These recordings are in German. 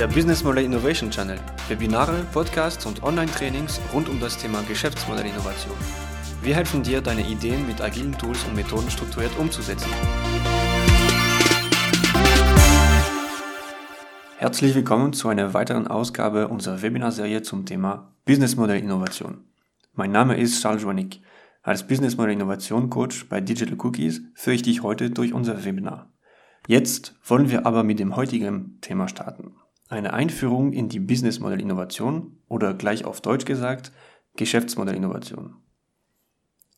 der Business Model Innovation Channel. Webinare, Podcasts und Online-Trainings rund um das Thema Geschäftsmodellinnovation. Wir helfen dir, deine Ideen mit agilen Tools und Methoden strukturiert umzusetzen. Herzlich willkommen zu einer weiteren Ausgabe unserer Webinarserie zum Thema Business Model Innovation. Mein Name ist Charles Joannick. Als Business Model Innovation Coach bei Digital Cookies führe ich dich heute durch unser Webinar. Jetzt wollen wir aber mit dem heutigen Thema starten. Eine Einführung in die Business Model Innovation oder gleich auf Deutsch gesagt Geschäftsmodell Innovation.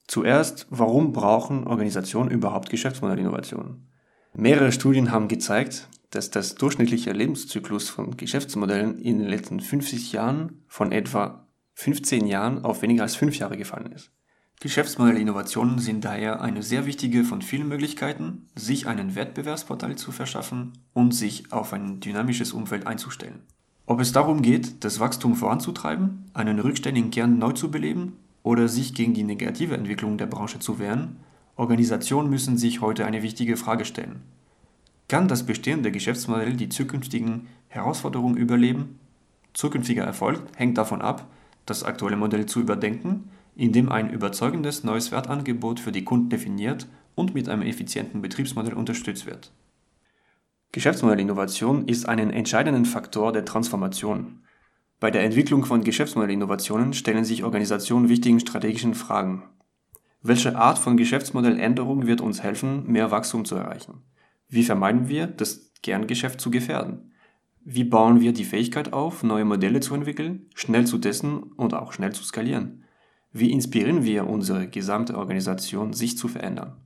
Zuerst, warum brauchen Organisationen überhaupt Geschäftsmodell Innovation? Mehrere Studien haben gezeigt, dass das durchschnittliche Lebenszyklus von Geschäftsmodellen in den letzten 50 Jahren von etwa 15 Jahren auf weniger als 5 Jahre gefallen ist. Geschäftsmodellinnovationen sind daher eine sehr wichtige von vielen Möglichkeiten, sich einen Wettbewerbsvorteil zu verschaffen und sich auf ein dynamisches Umfeld einzustellen. Ob es darum geht, das Wachstum voranzutreiben, einen rückständigen Kern neu zu beleben oder sich gegen die negative Entwicklung der Branche zu wehren, Organisationen müssen sich heute eine wichtige Frage stellen. Kann das bestehende Geschäftsmodell die zukünftigen Herausforderungen überleben? Zukünftiger Erfolg hängt davon ab, das aktuelle Modell zu überdenken indem ein überzeugendes neues Wertangebot für die Kunden definiert und mit einem effizienten Betriebsmodell unterstützt wird. Geschäftsmodellinnovation ist ein entscheidender Faktor der Transformation. Bei der Entwicklung von Geschäftsmodellinnovationen stellen sich Organisationen wichtigen strategischen Fragen. Welche Art von Geschäftsmodelländerung wird uns helfen, mehr Wachstum zu erreichen? Wie vermeiden wir, das Kerngeschäft zu gefährden? Wie bauen wir die Fähigkeit auf, neue Modelle zu entwickeln, schnell zu testen und auch schnell zu skalieren? Wie inspirieren wir unsere gesamte Organisation, sich zu verändern?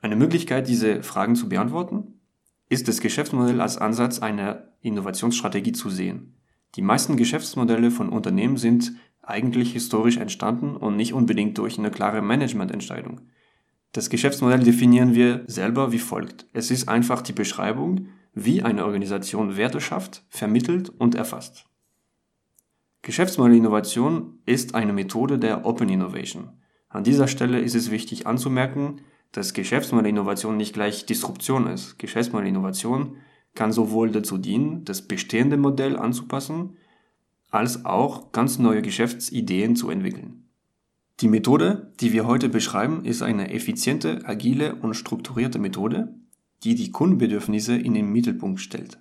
Eine Möglichkeit, diese Fragen zu beantworten, ist das Geschäftsmodell als Ansatz einer Innovationsstrategie zu sehen. Die meisten Geschäftsmodelle von Unternehmen sind eigentlich historisch entstanden und nicht unbedingt durch eine klare Managemententscheidung. Das Geschäftsmodell definieren wir selber wie folgt. Es ist einfach die Beschreibung, wie eine Organisation Werte schafft, vermittelt und erfasst. Geschäftsmodellinnovation ist eine Methode der Open Innovation. An dieser Stelle ist es wichtig anzumerken, dass Geschäftsmodellinnovation nicht gleich Disruption ist. Geschäftsmodellinnovation kann sowohl dazu dienen, das bestehende Modell anzupassen, als auch ganz neue Geschäftsideen zu entwickeln. Die Methode, die wir heute beschreiben, ist eine effiziente, agile und strukturierte Methode, die die Kundenbedürfnisse in den Mittelpunkt stellt.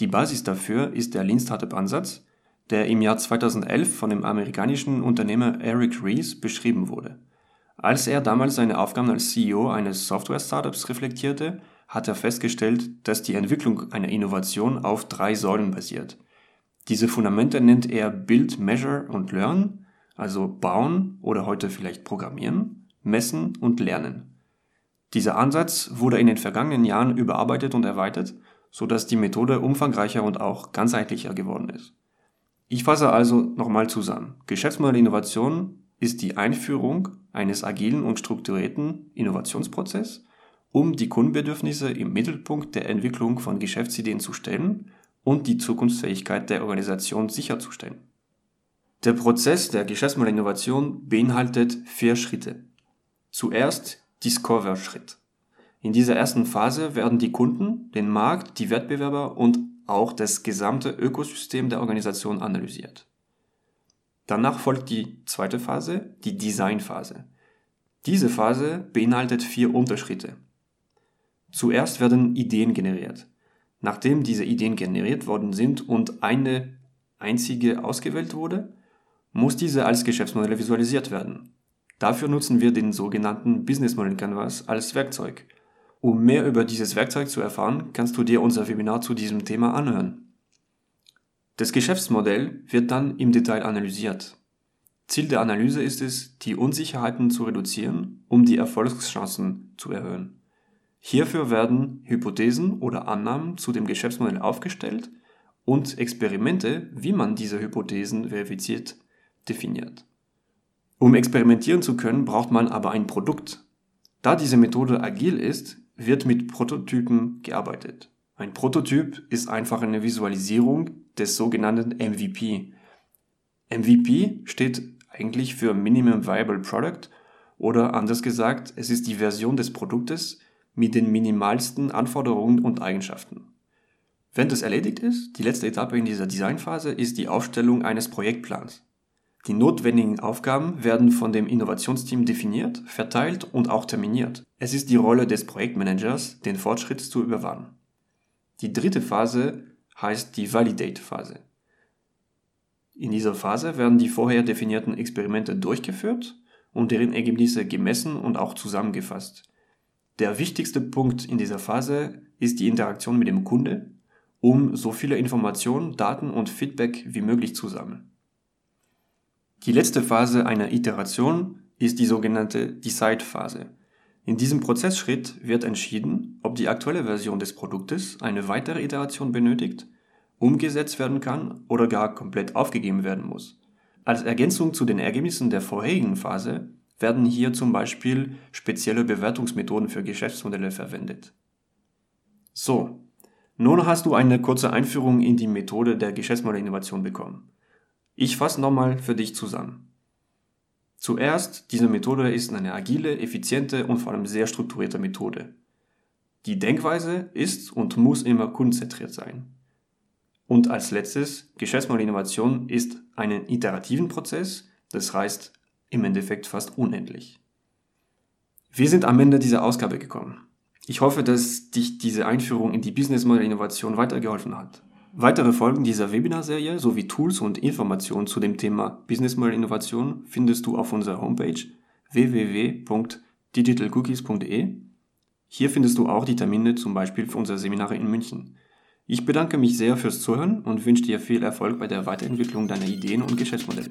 Die Basis dafür ist der Lean Startup Ansatz, der im Jahr 2011 von dem amerikanischen Unternehmer Eric Ries beschrieben wurde. Als er damals seine Aufgaben als CEO eines Software-Startups reflektierte, hat er festgestellt, dass die Entwicklung einer Innovation auf drei Säulen basiert. Diese Fundamente nennt er Build, Measure und Learn, also bauen oder heute vielleicht programmieren, messen und lernen. Dieser Ansatz wurde in den vergangenen Jahren überarbeitet und erweitert, sodass die Methode umfangreicher und auch ganzheitlicher geworden ist. Ich fasse also nochmal zusammen. Geschäftsmodellinnovation ist die Einführung eines agilen und strukturierten Innovationsprozesses, um die Kundenbedürfnisse im Mittelpunkt der Entwicklung von Geschäftsideen zu stellen und die Zukunftsfähigkeit der Organisation sicherzustellen. Der Prozess der Geschäftsmodellinnovation beinhaltet vier Schritte. Zuerst Discover-Schritt. In dieser ersten Phase werden die Kunden, den Markt, die Wettbewerber und auch das gesamte Ökosystem der Organisation analysiert. Danach folgt die zweite Phase, die Designphase. Diese Phase beinhaltet vier Unterschritte. Zuerst werden Ideen generiert. Nachdem diese Ideen generiert worden sind und eine einzige ausgewählt wurde, muss diese als Geschäftsmodell visualisiert werden. Dafür nutzen wir den sogenannten Business Model Canvas als Werkzeug, um mehr über dieses Werkzeug zu erfahren, kannst du dir unser Webinar zu diesem Thema anhören. Das Geschäftsmodell wird dann im Detail analysiert. Ziel der Analyse ist es, die Unsicherheiten zu reduzieren, um die Erfolgschancen zu erhöhen. Hierfür werden Hypothesen oder Annahmen zu dem Geschäftsmodell aufgestellt und Experimente, wie man diese Hypothesen verifiziert, definiert. Um experimentieren zu können, braucht man aber ein Produkt. Da diese Methode agil ist, wird mit Prototypen gearbeitet. Ein Prototyp ist einfach eine Visualisierung des sogenannten MVP. MVP steht eigentlich für Minimum Viable Product oder anders gesagt, es ist die Version des Produktes mit den minimalsten Anforderungen und Eigenschaften. Wenn das erledigt ist, die letzte Etappe in dieser Designphase ist die Aufstellung eines Projektplans. Die notwendigen Aufgaben werden von dem Innovationsteam definiert, verteilt und auch terminiert. Es ist die Rolle des Projektmanagers, den Fortschritt zu überwachen. Die dritte Phase heißt die Validate-Phase. In dieser Phase werden die vorher definierten Experimente durchgeführt und deren Ergebnisse gemessen und auch zusammengefasst. Der wichtigste Punkt in dieser Phase ist die Interaktion mit dem Kunde, um so viele Informationen, Daten und Feedback wie möglich zu sammeln. Die letzte Phase einer Iteration ist die sogenannte Decide-Phase. In diesem Prozessschritt wird entschieden, ob die aktuelle Version des Produktes eine weitere Iteration benötigt, umgesetzt werden kann oder gar komplett aufgegeben werden muss. Als Ergänzung zu den Ergebnissen der vorherigen Phase werden hier zum Beispiel spezielle Bewertungsmethoden für Geschäftsmodelle verwendet. So, nun hast du eine kurze Einführung in die Methode der Geschäftsmodellinnovation bekommen. Ich fasse nochmal für dich zusammen. Zuerst, diese Methode ist eine agile, effiziente und vor allem sehr strukturierte Methode. Die Denkweise ist und muss immer kundenzentriert sein. Und als letztes, Geschäftsmodellinnovation ist einen iterativen Prozess, das heißt im Endeffekt fast unendlich. Wir sind am Ende dieser Ausgabe gekommen. Ich hoffe, dass dich diese Einführung in die Businessmodellinnovation weitergeholfen hat. Weitere Folgen dieser Webinarserie sowie Tools und Informationen zu dem Thema Business Model Innovation findest du auf unserer Homepage www.digitalcookies.de. Hier findest du auch die Termine zum Beispiel für unsere Seminare in München. Ich bedanke mich sehr fürs Zuhören und wünsche dir viel Erfolg bei der Weiterentwicklung deiner Ideen und Geschäftsmodelle.